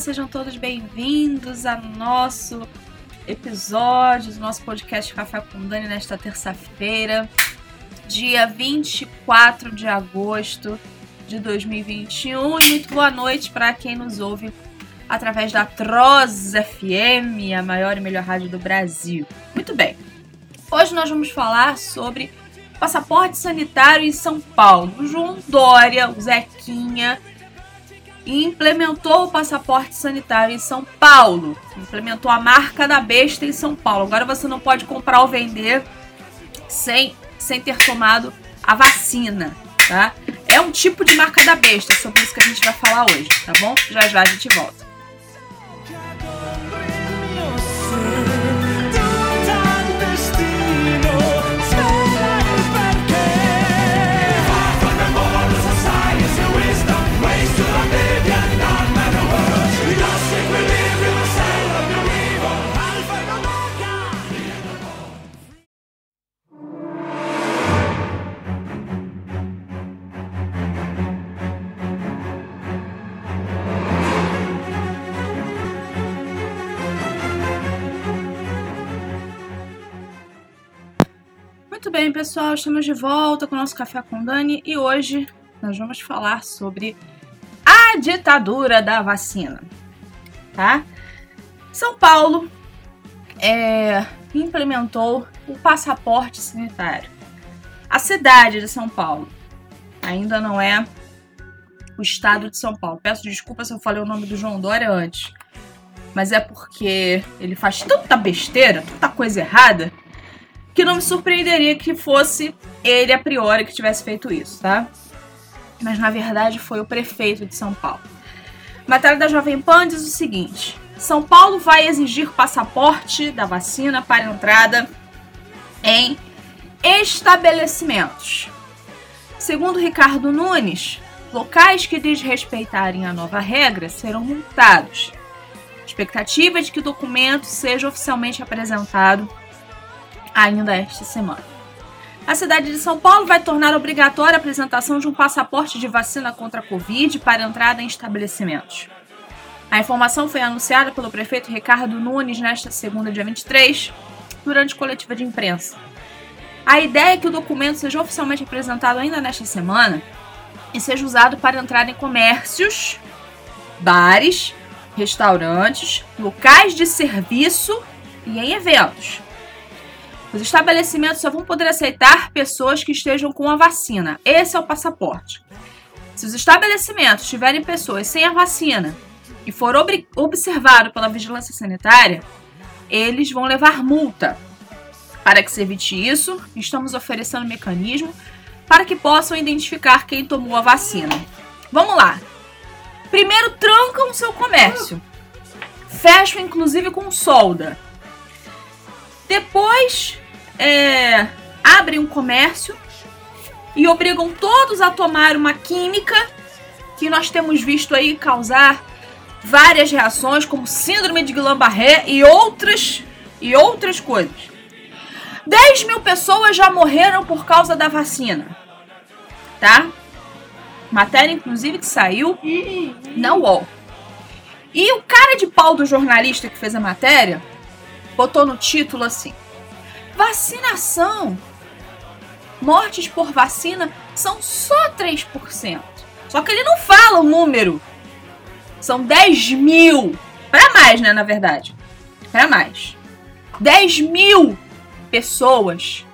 sejam todos bem-vindos a nosso episódio do nosso podcast Café com Dani nesta terça-feira, dia 24 de agosto de 2021. E muito boa noite para quem nos ouve através da Troz FM, a maior e melhor rádio do Brasil. Muito bem. Hoje nós vamos falar sobre passaporte sanitário em São Paulo. João Dória, o Zequinha, implementou o passaporte sanitário em São Paulo. Implementou a marca da besta em São Paulo. Agora você não pode comprar ou vender sem, sem ter tomado a vacina, tá? É um tipo de marca da besta, sobre isso que a gente vai falar hoje, tá bom? Já já a gente volta. Muito bem, pessoal, estamos de volta com o nosso Café com Dani e hoje nós vamos falar sobre a ditadura da vacina, tá? São Paulo é, implementou o passaporte sanitário. A cidade de São Paulo ainda não é o estado de São Paulo. Peço desculpa se eu falei o nome do João Dória antes, mas é porque ele faz tanta besteira, tanta coisa errada que não me surpreenderia que fosse ele a priori que tivesse feito isso, tá? Mas na verdade foi o prefeito de São Paulo. matéria da Jovem Pan diz o seguinte: São Paulo vai exigir passaporte da vacina para entrada em estabelecimentos. Segundo Ricardo Nunes, locais que desrespeitarem a nova regra serão multados. Expectativa é de que o documento seja oficialmente apresentado ainda esta semana. A cidade de São Paulo vai tornar obrigatória a apresentação de um passaporte de vacina contra a Covid para entrada em estabelecimentos. A informação foi anunciada pelo prefeito Ricardo Nunes nesta segunda, dia 23, durante coletiva de imprensa. A ideia é que o documento seja oficialmente apresentado ainda nesta semana e seja usado para entrar em comércios, bares, restaurantes, locais de serviço e em eventos. Os estabelecimentos só vão poder aceitar pessoas que estejam com a vacina. Esse é o passaporte. Se os estabelecimentos tiverem pessoas sem a vacina e for observado pela vigilância sanitária, eles vão levar multa. Para que se evite isso, estamos oferecendo um mecanismo para que possam identificar quem tomou a vacina. Vamos lá. Primeiro, trancam seu comércio. Fecham, inclusive, com solda. Depois, é, abrem um comércio e obrigam todos a tomar uma química que nós temos visto aí causar várias reações, como síndrome de Guillain-Barré e outras e outras coisas. 10 mil pessoas já morreram por causa da vacina, tá? Matéria, inclusive, que saiu na UOL. E o cara de pau do jornalista que fez a matéria botou no título assim: Vacinação. Mortes por vacina são só 3%. Só que ele não fala o número. São 10 mil. Para mais, né, na verdade. Para mais. 10 mil pessoas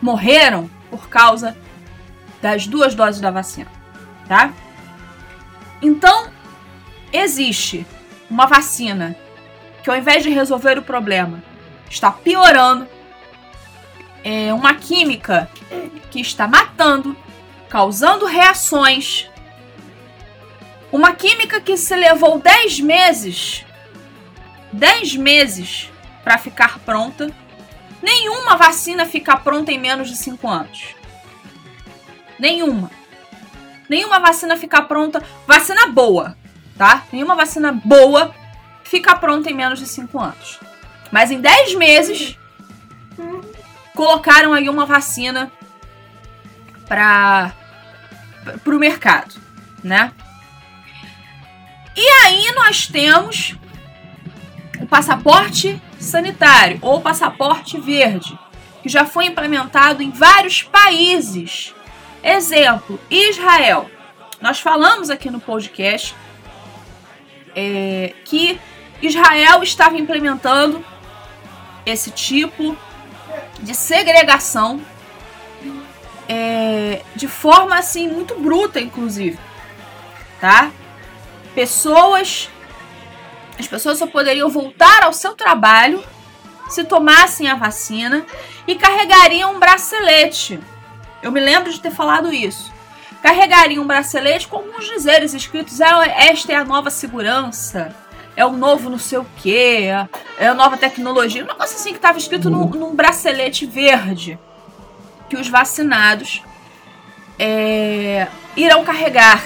morreram por causa das duas doses da vacina, tá? Então, existe uma vacina que ao invés de resolver o problema, está piorando é, uma química que está matando, causando reações. Uma química que se levou 10 meses 10 meses para ficar pronta. Nenhuma vacina fica pronta em menos de 5 anos. Nenhuma. Nenhuma vacina fica pronta. Vacina boa, tá? Nenhuma vacina boa fica pronta em menos de 5 anos. Mas em 10 meses colocaram aí uma vacina para o mercado, né? E aí nós temos o passaporte sanitário ou passaporte verde, que já foi implementado em vários países. Exemplo, Israel. Nós falamos aqui no podcast é, que Israel estava implementando esse tipo de segregação é, de forma assim muito bruta, inclusive, tá? Pessoas, as pessoas só poderiam voltar ao seu trabalho se tomassem a vacina e carregariam um bracelete. Eu me lembro de ter falado isso. Carregariam um bracelete com alguns dizeres escritos: ah, esta é a nova segurança, é o novo não sei o que, é a nova tecnologia. Um negócio assim que estava escrito num, num, bracelete verde que os vacinados é, irão carregar.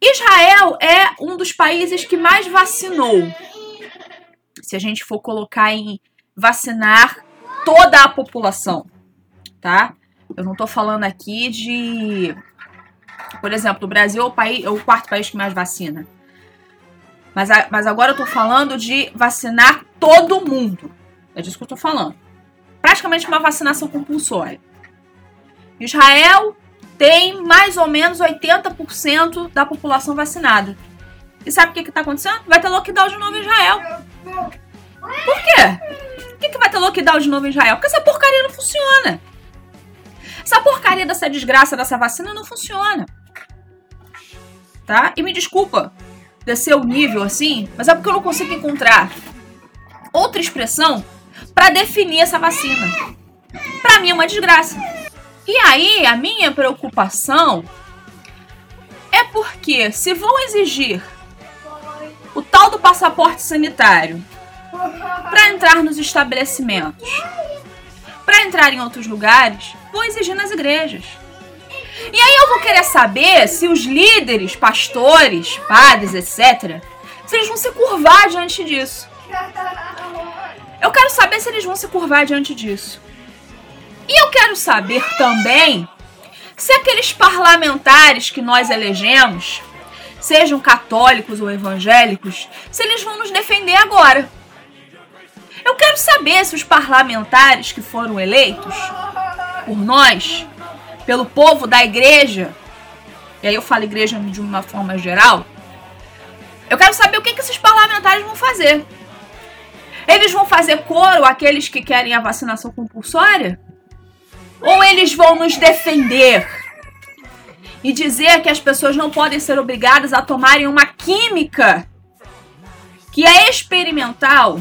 Israel é um dos países que mais vacinou. Se a gente for colocar em vacinar toda a população, tá? Eu não tô falando aqui de. Por exemplo, o Brasil é o, país, é o quarto país que mais vacina. Mas, mas agora eu tô falando de vacinar todo mundo. É disso que eu tô falando. Praticamente uma vacinação compulsória. Israel tem mais ou menos 80% da população vacinada. E sabe o que, que tá acontecendo? Vai ter lockdown de novo em Israel. Por quê? Por que, que vai ter lockdown de novo em Israel? Porque essa porcaria não funciona. Essa porcaria dessa desgraça dessa vacina não funciona. Tá? E me desculpa, descer o nível assim, mas é porque eu não consigo encontrar outra expressão para definir essa vacina. Para mim é uma desgraça. E aí, a minha preocupação é porque se vão exigir o tal do passaporte sanitário para entrar nos estabelecimentos, para entrar em outros lugares, vão exigir nas igrejas. E aí eu vou querer saber se os líderes, pastores, padres, etc., se eles vão se curvar diante disso. Eu quero saber se eles vão se curvar diante disso. E eu quero saber também se aqueles parlamentares que nós elegemos, sejam católicos ou evangélicos, se eles vão nos defender agora. Eu quero saber se os parlamentares que foram eleitos por nós pelo povo da igreja, e aí eu falo igreja de uma forma geral, eu quero saber o que, que esses parlamentares vão fazer. Eles vão fazer coro aqueles que querem a vacinação compulsória? Ou eles vão nos defender e dizer que as pessoas não podem ser obrigadas a tomarem uma química que é experimental?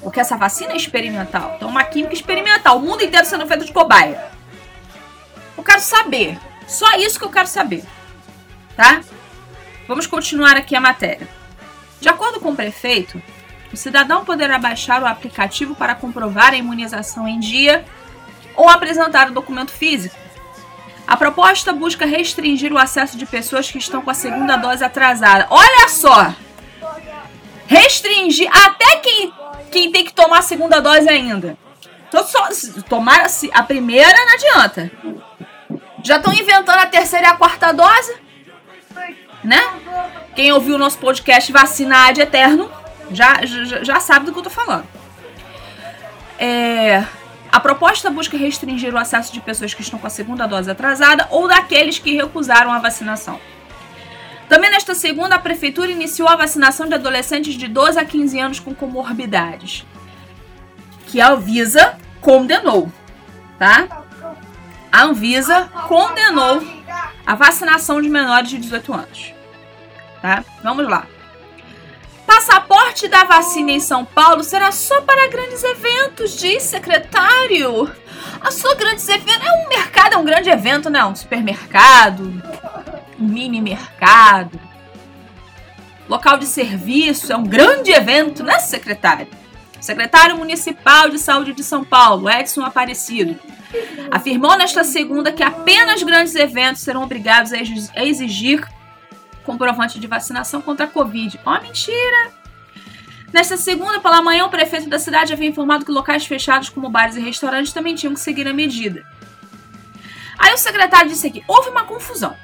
Porque essa vacina é experimental. Então, uma química experimental. O mundo inteiro sendo feito de cobaia. Eu quero saber. Só isso que eu quero saber. Tá? Vamos continuar aqui a matéria. De acordo com o prefeito, o cidadão poderá baixar o aplicativo para comprovar a imunização em dia ou apresentar o documento físico. A proposta busca restringir o acesso de pessoas que estão com a segunda dose atrasada. Olha só! Restringir até quem, quem tem que tomar a segunda dose ainda. Então, só, tomar a primeira não adianta. Já estão inventando a terceira e a quarta dose, né? Quem ouviu o nosso podcast Vacina de Eterno já, já, já sabe do que eu tô falando. É, a proposta busca restringir o acesso de pessoas que estão com a segunda dose atrasada ou daqueles que recusaram a vacinação. Também nesta segunda, a prefeitura iniciou a vacinação de adolescentes de 12 a 15 anos com comorbidades, que a Anvisa condenou, tá? A Anvisa condenou a vacinação de menores de 18 anos. Tá? Vamos lá. Passaporte da vacina em São Paulo será só para grandes eventos, diz secretário. A sua grandes eventos é um mercado, é um grande evento, né? Um supermercado, um mini mercado, local de serviço, é um grande evento, né, secretário? Secretário Municipal de Saúde de São Paulo, Edson Aparecido, afirmou nesta segunda que apenas grandes eventos serão obrigados a exigir comprovante de vacinação contra a Covid. Ó, oh, mentira! Nesta segunda, pela manhã, o prefeito da cidade havia informado que locais fechados, como bares e restaurantes, também tinham que seguir a medida. Aí o secretário disse aqui: houve uma confusão.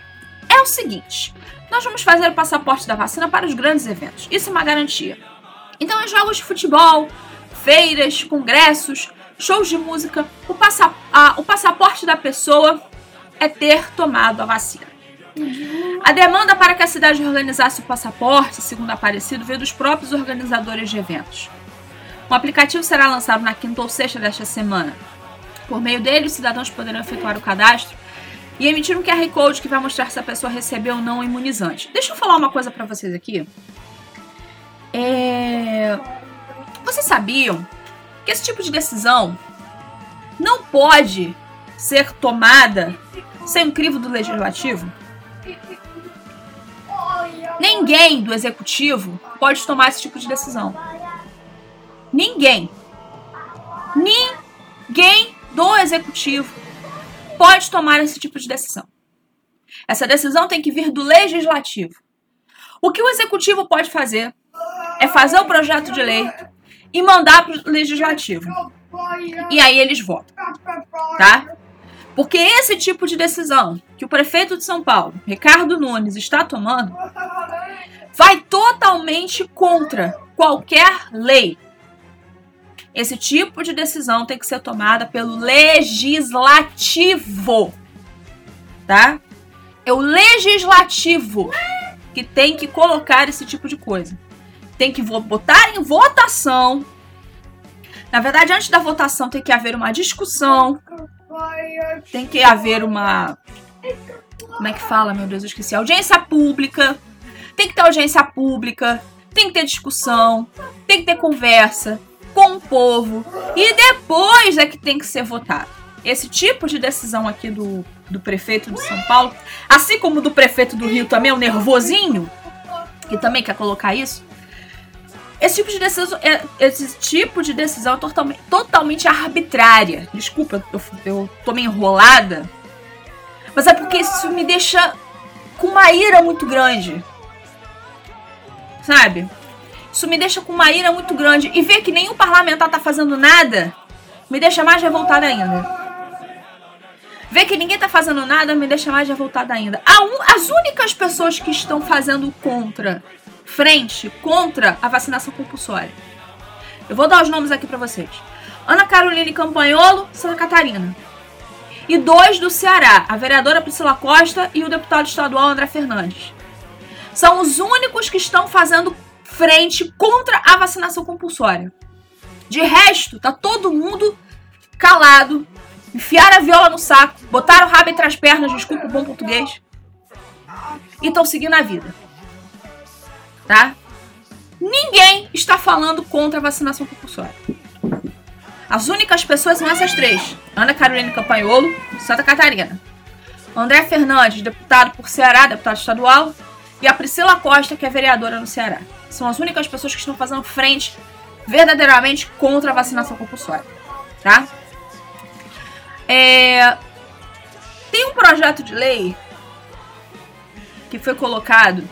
É o seguinte: nós vamos fazer o passaporte da vacina para os grandes eventos. Isso é uma garantia. Então, em jogos de futebol, feiras, congressos, shows de música, o, passa a, o passaporte da pessoa é ter tomado a vacina. A demanda para que a cidade organizasse o passaporte, segundo Aparecido, veio dos próprios organizadores de eventos. O aplicativo será lançado na quinta ou sexta desta semana. Por meio dele, os cidadãos poderão efetuar o cadastro e emitir um QR Code que vai mostrar se a pessoa recebeu ou não o imunizante. Deixa eu falar uma coisa para vocês aqui. É... Vocês sabiam que esse tipo de decisão não pode ser tomada sem o crivo do legislativo? Ninguém do executivo pode tomar esse tipo de decisão. Ninguém. Ninguém do executivo pode tomar esse tipo de decisão. Essa decisão tem que vir do legislativo. O que o executivo pode fazer é fazer o projeto de lei e mandar para o legislativo. E aí eles votam. Tá? Porque esse tipo de decisão que o prefeito de São Paulo, Ricardo Nunes, está tomando vai totalmente contra qualquer lei. Esse tipo de decisão tem que ser tomada pelo legislativo. Tá? É o legislativo que tem que colocar esse tipo de coisa. Tem que botar em votação. Na verdade, antes da votação tem que haver uma discussão. Tem que haver uma. Como é que fala, meu Deus, eu esqueci. Audiência pública tem que ter audiência pública, tem que ter discussão, tem que ter conversa com o povo e depois é que tem que ser votado. Esse tipo de decisão aqui do, do prefeito de São Paulo, assim como do prefeito do Rio também, o nervosinho, que também quer colocar isso, esse tipo de decisão, é, esse tipo de decisão é totalmente, totalmente arbitrária. Desculpa, eu, eu tô meio enrolada. Mas é porque isso me deixa com uma ira muito grande sabe? Isso me deixa com uma ira muito grande. E ver que nenhum parlamentar tá fazendo nada me deixa mais revoltada ainda. Ver que ninguém tá fazendo nada me deixa mais revoltada ainda. As únicas pessoas que estão fazendo contra, frente, contra a vacinação compulsória. Eu vou dar os nomes aqui para vocês. Ana Caroline Campanholo, Santa Catarina. E dois do Ceará, a vereadora Priscila Costa e o deputado estadual André Fernandes são os únicos que estão fazendo frente contra a vacinação compulsória. De resto, tá todo mundo calado, enfiaram a viola no saco, botaram o rabo entre as pernas, desculpa o bom português, e estão seguindo a vida. Tá? Ninguém está falando contra a vacinação compulsória. As únicas pessoas são essas três: Ana Carolina Campanholo, Santa Catarina. André Fernandes, deputado por Ceará, deputado estadual, e a Priscila Costa, que é vereadora no Ceará. São as únicas pessoas que estão fazendo frente verdadeiramente contra a vacinação compulsória, tá? É... Tem um projeto de lei que foi colocado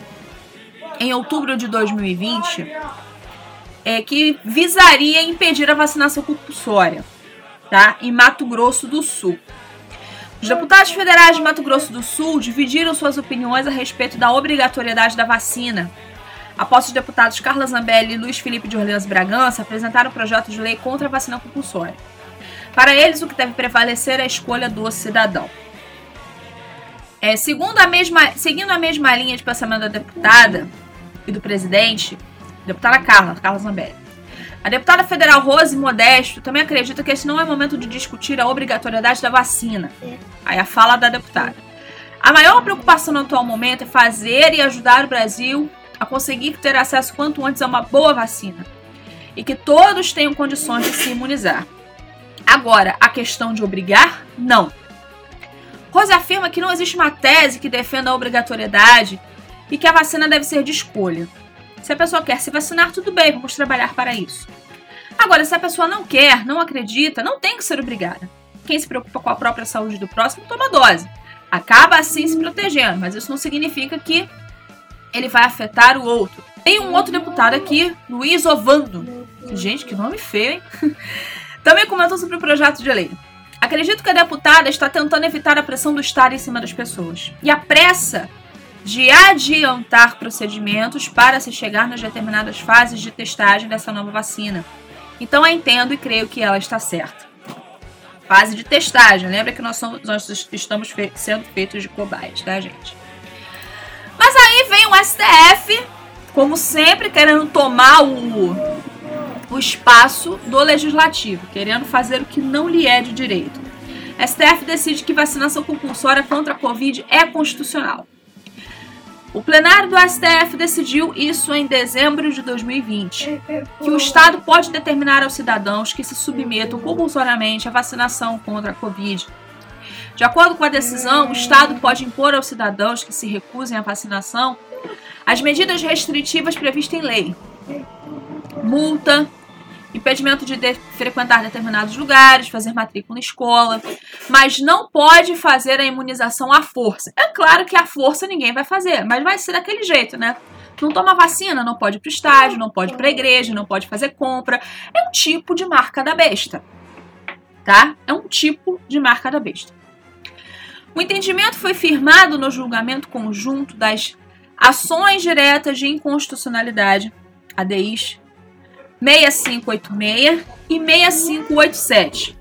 em outubro de 2020 é, que visaria impedir a vacinação compulsória, tá? Em Mato Grosso do Sul. Os deputados federais de Mato Grosso do Sul dividiram suas opiniões a respeito da obrigatoriedade da vacina. Após os deputados Carla Zambelli e Luiz Felipe de Orleans Bragança apresentaram um projeto de lei contra a vacina compulsória. Para eles, o que deve prevalecer é a escolha do cidadão. É, segundo a mesma, seguindo a mesma linha de pensamento da deputada e do presidente, deputada Carla, Carla Zambelli, a deputada federal Rose Modesto também acredita que esse não é momento de discutir a obrigatoriedade da vacina. Aí a fala da deputada. A maior preocupação no atual momento é fazer e ajudar o Brasil a conseguir ter acesso quanto antes a uma boa vacina e que todos tenham condições de se imunizar. Agora, a questão de obrigar, não. Rose afirma que não existe uma tese que defenda a obrigatoriedade e que a vacina deve ser de escolha. Se a pessoa quer se vacinar, tudo bem, vamos trabalhar para isso. Agora, se a pessoa não quer, não acredita, não tem que ser obrigada. Quem se preocupa com a própria saúde do próximo toma dose. Acaba assim se protegendo, mas isso não significa que ele vai afetar o outro. Tem um outro deputado aqui, Luiz Ovando. Gente, que nome feio, hein? Também comentou sobre o projeto de lei. Acredito que a deputada está tentando evitar a pressão do Estado em cima das pessoas. E a pressa de adiantar procedimentos para se chegar nas determinadas fases de testagem dessa nova vacina. Então eu entendo e creio que ela está certa. Fase de testagem, lembra que nós, somos, nós estamos fe sendo feitos de cobaias, tá, gente? Mas aí vem o STF, como sempre, querendo tomar o, o espaço do legislativo, querendo fazer o que não lhe é de direito. STF decide que vacinação compulsória contra a Covid é constitucional. O plenário do STF decidiu isso em dezembro de 2020, que o Estado pode determinar aos cidadãos que se submetam compulsoriamente à vacinação contra a Covid. De acordo com a decisão, o Estado pode impor aos cidadãos que se recusem à vacinação as medidas restritivas previstas em lei: multa, impedimento de, de frequentar determinados lugares, fazer matrícula na escola, mas não pode fazer a imunização à força. É claro que à força ninguém vai fazer, mas vai ser daquele jeito, né? Não toma vacina, não pode ir pro estádio, não pode ir pra igreja, não pode fazer compra. É um tipo de marca da besta. Tá? É um tipo de marca da besta. O entendimento foi firmado no julgamento conjunto das ações diretas de inconstitucionalidade, ADIs, 6586 e 6587,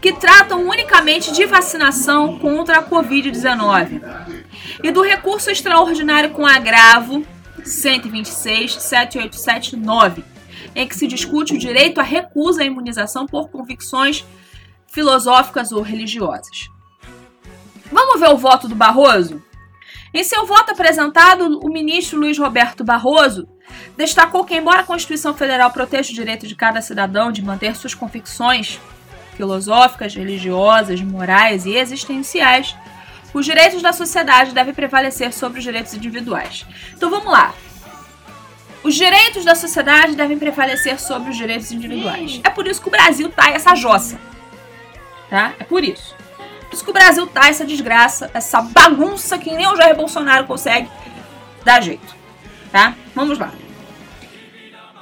que tratam unicamente de vacinação contra a Covid-19, e do recurso extraordinário com agravo 126 7879, em que se discute o direito à recusa à imunização por convicções filosóficas ou religiosas. Vamos ver o voto do Barroso? Em seu voto apresentado, o ministro Luiz Roberto Barroso destacou que, embora a Constituição Federal proteja o direito de cada cidadão de manter suas convicções filosóficas, religiosas, morais e existenciais, os direitos da sociedade devem prevalecer sobre os direitos individuais. Então vamos lá. Os direitos da sociedade devem prevalecer sobre os direitos individuais. É por isso que o Brasil tá essa jossa. Tá? É por isso. Por isso que o Brasil tá essa desgraça, essa bagunça que nem o Jair Bolsonaro consegue dar jeito. Tá? Vamos lá.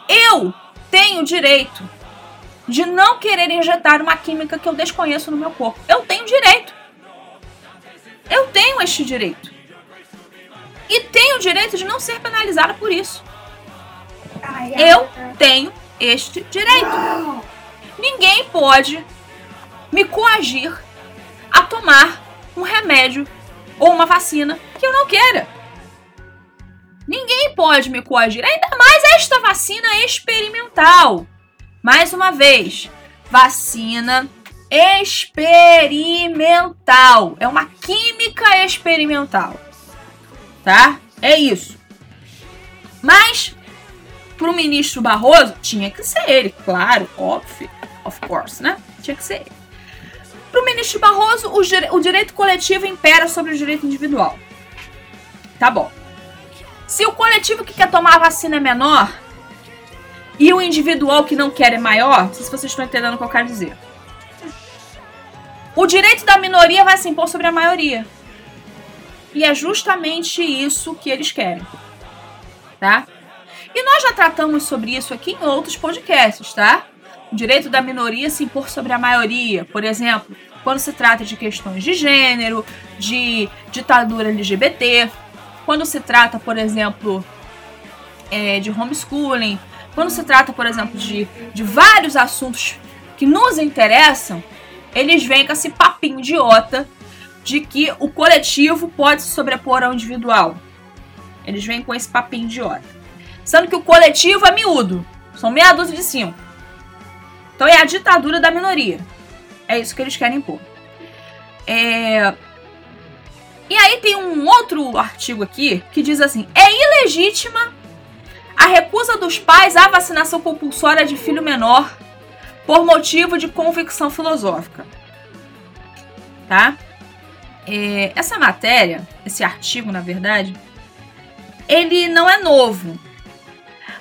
Eu tenho direito de não querer injetar uma química que eu desconheço no meu corpo. Eu tenho direito. Eu tenho este direito. E tenho o direito de não ser penalizada por isso. Eu tenho este direito. Ninguém pode me coagir a tomar um remédio ou uma vacina que eu não queira. Ninguém pode me coagir, ainda mais esta vacina experimental. Mais uma vez, vacina experimental. É uma química experimental. Tá? É isso. Mas pro ministro Barroso tinha que ser ele, claro, óbvio, of course, né? Tinha que ser ele. Pro ministro Barroso, o, o direito coletivo impera sobre o direito individual. Tá bom. Se o coletivo que quer tomar a vacina é menor e o individual que não quer é maior, não sei se vocês estão entendendo o que eu quero dizer. O direito da minoria vai se impor sobre a maioria. E é justamente isso que eles querem. Tá? E nós já tratamos sobre isso aqui em outros podcasts, tá? O direito da minoria se impor sobre a maioria. Por exemplo, quando se trata de questões de gênero, de ditadura LGBT, quando se trata, por exemplo, é, de homeschooling, quando se trata, por exemplo, de, de vários assuntos que nos interessam, eles vêm com esse papinho idiota de que o coletivo pode se sobrepor ao individual. Eles vêm com esse papinho idiota. Sendo que o coletivo é miúdo. São meia dúzia de cinco. Então é a ditadura da minoria. É isso que eles querem impor. É, e aí tem um outro artigo aqui que diz assim: é ilegítima a recusa dos pais à vacinação compulsória de filho menor por motivo de convicção filosófica. Tá? É, essa matéria, esse artigo, na verdade, ele não é novo,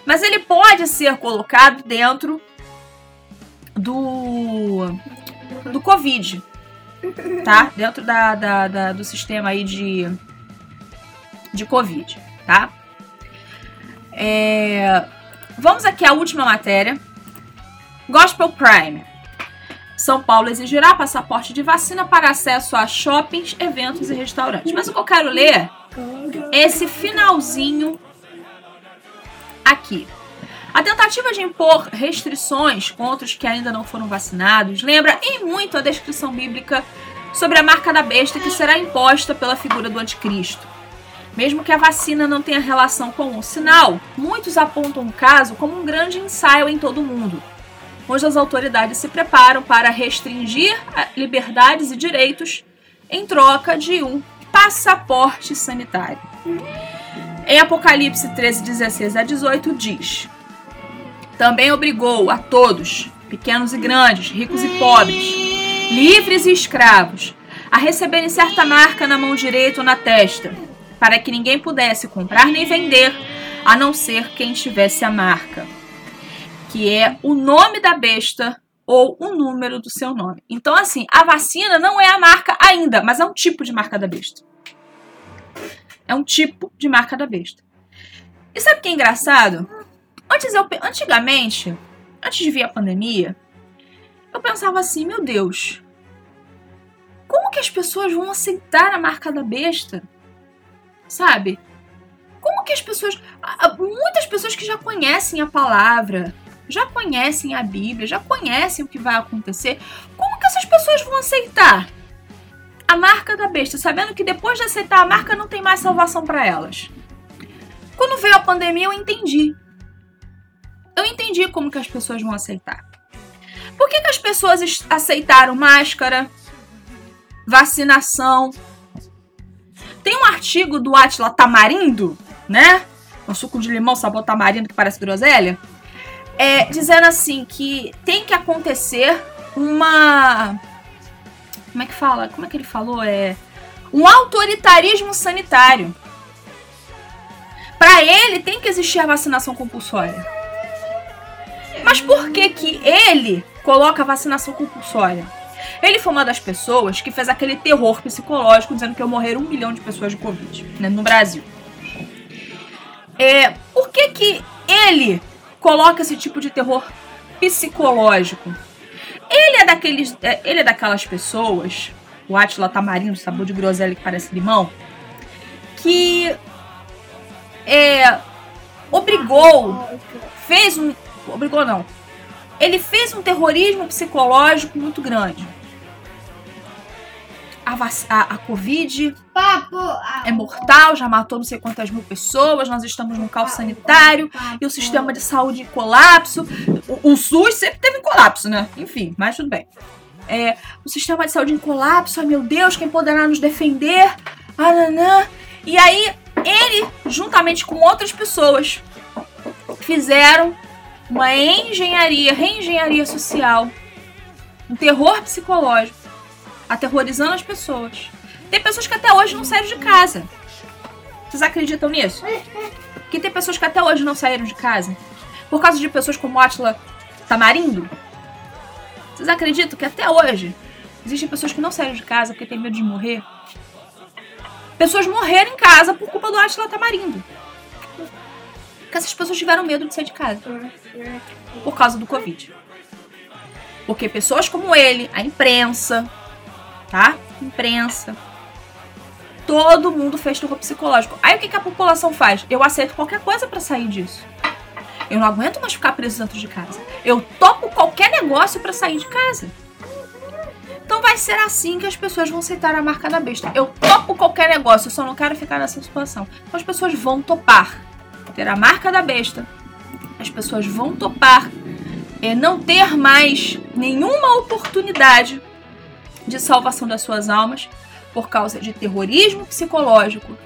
mas ele pode ser colocado dentro do do Covid tá? Dentro da, da, da, do sistema aí de, de Covid, tá? É, vamos aqui à última matéria. Gospel Prime. São Paulo exigirá passaporte de vacina para acesso a shoppings, eventos e restaurantes. Mas o que eu quero ler esse finalzinho aqui. A tentativa de impor restrições contra os que ainda não foram vacinados lembra em muito a descrição bíblica sobre a marca da besta que será imposta pela figura do anticristo. Mesmo que a vacina não tenha relação com o sinal, muitos apontam o caso como um grande ensaio em todo o mundo, onde as autoridades se preparam para restringir liberdades e direitos em troca de um passaporte sanitário. Em Apocalipse 13, 16 a 18, diz: Também obrigou a todos, pequenos e grandes, ricos e pobres, livres e escravos, a receberem certa marca na mão direita ou na testa, para que ninguém pudesse comprar nem vender, a não ser quem tivesse a marca, que é o nome da besta ou o número do seu nome. Então, assim, a vacina não é a marca ainda, mas é um tipo de marca da besta. É um tipo de marca da besta. E sabe o que é engraçado? Antes eu, antigamente, antes de vir a pandemia, eu pensava assim, meu Deus, como que as pessoas vão aceitar a marca da besta? Sabe? Como que as pessoas. Muitas pessoas que já conhecem a palavra, já conhecem a Bíblia, já conhecem o que vai acontecer, como que essas pessoas vão aceitar a marca da besta, sabendo que depois de aceitar a marca não tem mais salvação para elas? Quando veio a pandemia, eu entendi. Eu entendi como que as pessoas vão aceitar. Por que, que as pessoas aceitaram máscara, vacinação, tem um artigo do Atila Tamarindo, né? Um suco de limão, sabor tamarindo que parece groselha. É, dizendo assim que tem que acontecer uma. Como é que fala? Como é que ele falou? É. Um autoritarismo sanitário. Para ele tem que existir a vacinação compulsória. Mas por que que ele coloca a vacinação compulsória? Ele foi uma das pessoas que fez aquele terror psicológico dizendo que eu morrer um milhão de pessoas de Covid né, no Brasil. É, por que, que ele coloca esse tipo de terror psicológico? Ele é daqueles. É, ele é daquelas pessoas, o Atila Tamarindo, sabor de groselha que parece limão, que é, obrigou, fez um. Obrigou não. Ele fez um terrorismo psicológico muito grande a, a, a Covid é mortal, já matou não sei quantas mil pessoas, nós estamos num caos sanitário e o sistema de saúde em colapso. O, o SUS sempre teve colapso, né? Enfim, mas tudo bem. É, o sistema de saúde em colapso, ai meu Deus, quem poderá nos defender? Ananã. E aí, ele, juntamente com outras pessoas, fizeram uma engenharia, reengenharia social, um terror psicológico aterrorizando as pessoas. Tem pessoas que até hoje não saíram de casa. Vocês acreditam nisso? Que tem pessoas que até hoje não saíram de casa? Por causa de pessoas como Atila Tamarindo? Vocês acreditam que até hoje existem pessoas que não saíram de casa porque têm medo de morrer? Pessoas morreram em casa por culpa do Atila Tamarindo. Porque essas pessoas tiveram medo de sair de casa. Por causa do Covid. Porque pessoas como ele, a imprensa, tá? Imprensa. Todo mundo fez terror psicológico. Aí o que, que a população faz? Eu aceito qualquer coisa para sair disso. Eu não aguento mais ficar preso dentro de casa. Eu topo qualquer negócio para sair de casa. Então vai ser assim que as pessoas vão aceitar a marca da besta. Eu topo qualquer negócio, eu só não quero ficar nessa situação. Então as pessoas vão topar ter a marca da besta. As pessoas vão topar é, não ter mais nenhuma oportunidade de salvação das suas almas por causa de terrorismo psicológico,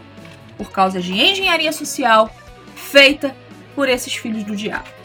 por causa de engenharia social feita por esses filhos do diabo.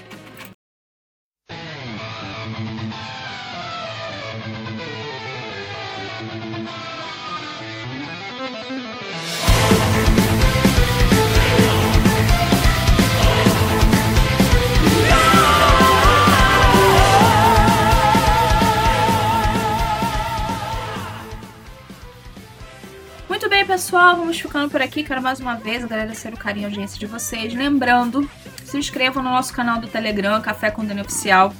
Pessoal, vamos ficando por aqui. Quero mais uma vez agradecer o carinho e audiência de vocês. Lembrando, se inscrevam no nosso canal do Telegram, Café com Dani Oficial.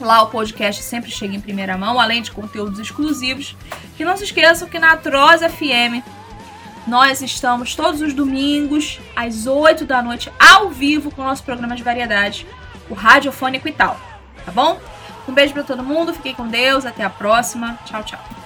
Lá o podcast sempre chega em primeira mão, além de conteúdos exclusivos. E não se esqueçam que na Atroz FM Nós estamos todos os domingos, às 8 da noite, ao vivo, com o nosso programa de variedades, o Radiofônico e tal. Tá bom? Um beijo para todo mundo, fiquem com Deus, até a próxima. Tchau, tchau.